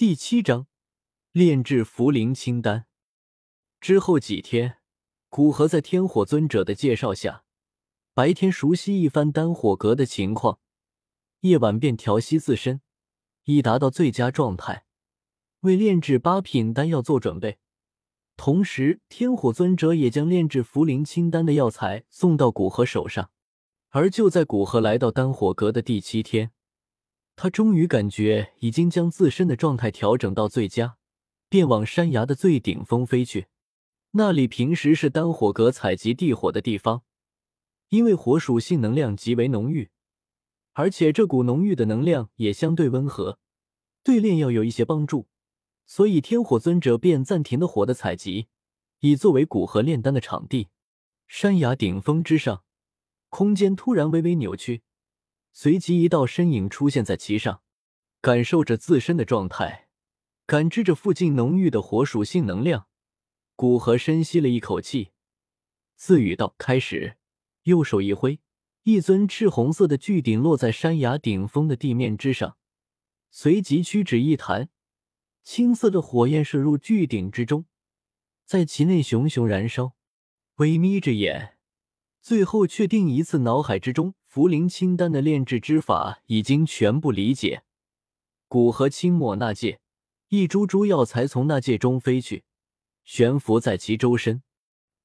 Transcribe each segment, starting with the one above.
第七章炼制茯苓清丹。之后几天，古河在天火尊者的介绍下，白天熟悉一番丹火阁的情况，夜晚便调息自身，以达到最佳状态，为炼制八品丹药做准备。同时，天火尊者也将炼制茯苓清丹的药材送到古河手上。而就在古河来到丹火阁的第七天。他终于感觉已经将自身的状态调整到最佳，便往山崖的最顶峰飞去。那里平时是丹火阁采集地火的地方，因为火属性能量极为浓郁，而且这股浓郁的能量也相对温和，对炼药有一些帮助，所以天火尊者便暂停了火的采集，以作为古河炼丹的场地。山崖顶峰之上，空间突然微微扭曲。随即，一道身影出现在其上，感受着自身的状态，感知着附近浓郁的火属性能量。古河深吸了一口气，自语道：“开始。”右手一挥，一尊赤红色的巨鼎落在山崖顶峰的地面之上，随即屈指一弹，青色的火焰射入巨鼎之中，在其内熊熊燃烧。微眯着眼。最后确定一次，脑海之中茯苓清丹的炼制之法已经全部理解。古河轻抹那戒，一株株药材从那戒中飞去，悬浮在其周身。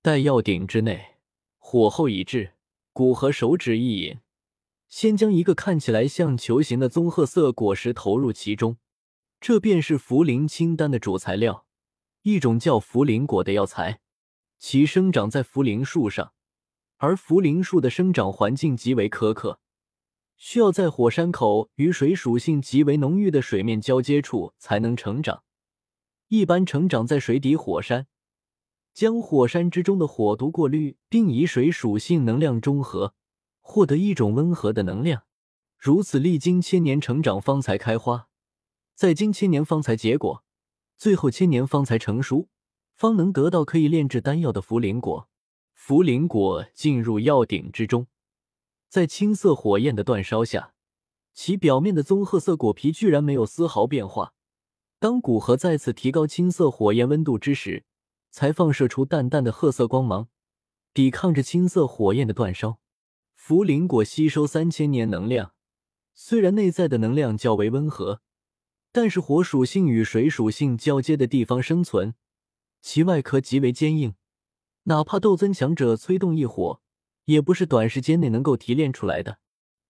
待药鼎之内火候已至，古河手指一引，先将一个看起来像球形的棕褐色果实投入其中。这便是茯苓清丹的主材料，一种叫茯苓果的药材，其生长在茯苓树上。而茯苓树的生长环境极为苛刻，需要在火山口与水属性极为浓郁的水面交接处才能成长。一般成长在水底火山，将火山之中的火毒过滤，并以水属性能量中和，获得一种温和的能量。如此历经千年成长方才开花，再经千年方才结果，最后千年方才成熟，方能得到可以炼制丹药的茯苓果。茯苓果进入药鼎之中，在青色火焰的煅烧下，其表面的棕褐色果皮居然没有丝毫变化。当古河再次提高青色火焰温度之时，才放射出淡淡的褐色光芒，抵抗着青色火焰的煅烧。茯苓果吸收三千年能量，虽然内在的能量较为温和，但是火属性与水属性交接的地方生存，其外壳极为坚硬。哪怕斗尊强者催动一火，也不是短时间内能够提炼出来的。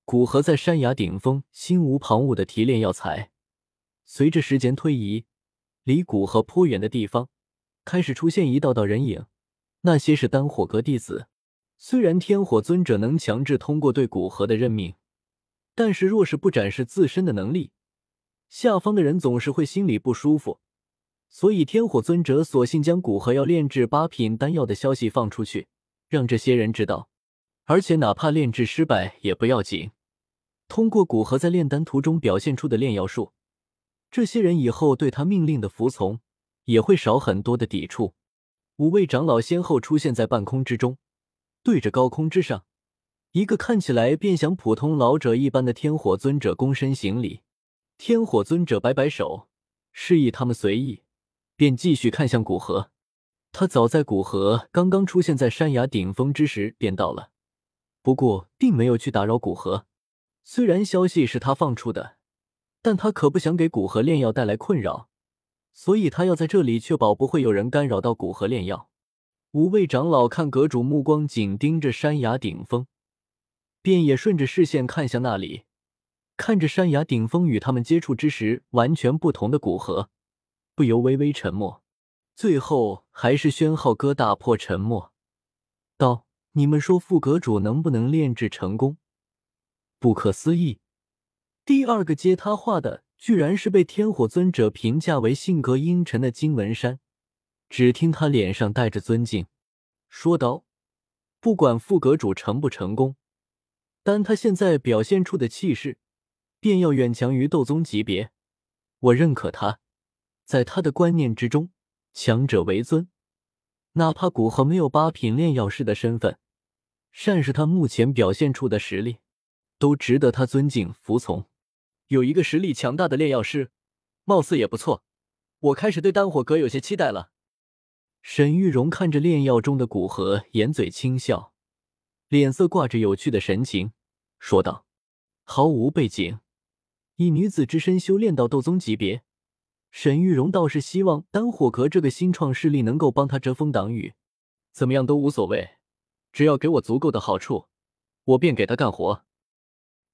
古河在山崖顶峰，心无旁骛的提炼药材。随着时间推移，离古河颇远的地方开始出现一道道人影，那些是丹火阁弟子。虽然天火尊者能强制通过对古河的任命，但是若是不展示自身的能力，下方的人总是会心里不舒服。所以，天火尊者索性将古河要炼制八品丹药的消息放出去，让这些人知道。而且，哪怕炼制失败也不要紧。通过古河在炼丹途中表现出的炼药术，这些人以后对他命令的服从也会少很多的抵触。五位长老先后出现在半空之中，对着高空之上一个看起来便像普通老者一般的天火尊者躬身行礼。天火尊者摆摆手，示意他们随意。便继续看向古河，他早在古河刚刚出现在山崖顶峰之时便到了，不过并没有去打扰古河。虽然消息是他放出的，但他可不想给古河炼药带来困扰，所以他要在这里确保不会有人干扰到古河炼药。五位长老看阁主目光紧盯着山崖顶峰，便也顺着视线看向那里，看着山崖顶峰与他们接触之时完全不同的古河。不由微微沉默，最后还是宣浩哥打破沉默，道：“你们说副阁主能不能炼制成功？”不可思议！第二个接他话的，居然是被天火尊者评价为性格阴沉的金文山。只听他脸上带着尊敬，说道：“不管副阁主成不成功，但他现在表现出的气势，便要远强于斗宗级别，我认可他。”在他的观念之中，强者为尊，哪怕古河没有八品炼药师的身份，善是他目前表现出的实力，都值得他尊敬服从。有一个实力强大的炼药师，貌似也不错，我开始对丹火阁有些期待了。沈玉荣看着炼药中的古河，掩嘴轻笑，脸色挂着有趣的神情，说道：“毫无背景，以女子之身修炼到斗宗级别，沈玉荣倒是希望丹火阁这个新创势力能够帮他遮风挡雨。怎么样都无所谓，只要给我足够的好处，我便给他干活。”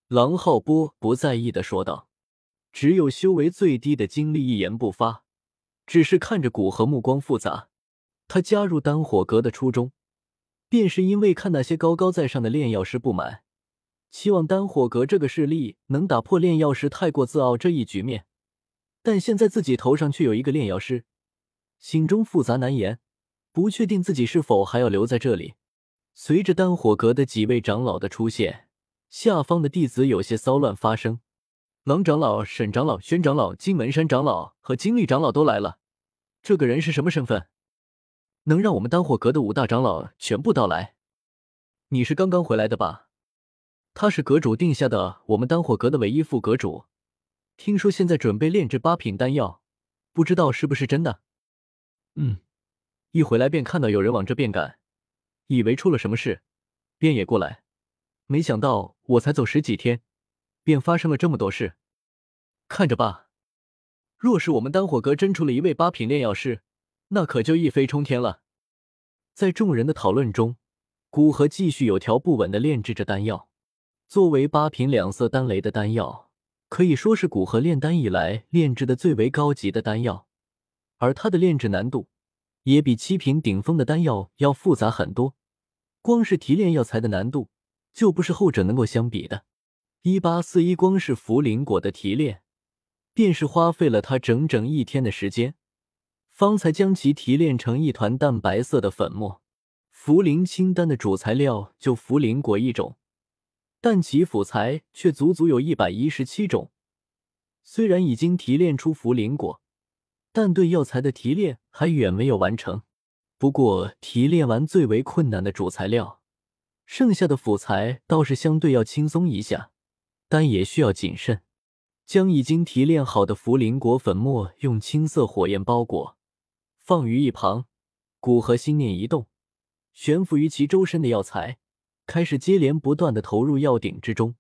郎浩波不在意的说道：“只有修为最低的精力一言不发，只是看着古河，目光复杂。”他加入丹火阁的初衷，便是因为看那些高高在上的炼药师不满，期望丹火阁这个势力能打破炼药师太过自傲这一局面。但现在自己头上却有一个炼药师，心中复杂难言，不确定自己是否还要留在这里。随着丹火阁的几位长老的出现，下方的弟子有些骚乱发生。狼长老、沈长老、宣长老、金门山长老和金力长老都来了。这个人是什么身份？能让我们丹火阁的五大长老全部到来？你是刚刚回来的吧？他是阁主定下的，我们丹火阁的唯一副阁主。听说现在准备炼制八品丹药，不知道是不是真的？嗯，一回来便看到有人往这边赶，以为出了什么事，便也过来。没想到我才走十几天，便发生了这么多事。看着吧，若是我们丹火阁真出了一位八品炼药师。那可就一飞冲天了。在众人的讨论中，古河继续有条不紊的炼制着丹药。作为八品两色丹雷的丹药，可以说是古河炼丹以来炼制的最为高级的丹药，而它的炼制难度也比七品顶峰的丹药要复杂很多。光是提炼药材的难度，就不是后者能够相比的。一八四一，光是茯苓果的提炼，便是花费了他整整一天的时间。方才将其提炼成一团淡白色的粉末。茯苓清丹的主材料就茯苓果一种，但其辅材却足足有一百一十七种。虽然已经提炼出茯苓果，但对药材的提炼还远没有完成。不过提炼完最为困难的主材料，剩下的辅材倒是相对要轻松一下，但也需要谨慎。将已经提炼好的茯苓果粉末用青色火焰包裹。放于一旁，古河心念一动，悬浮于其周身的药材开始接连不断的投入药鼎之中。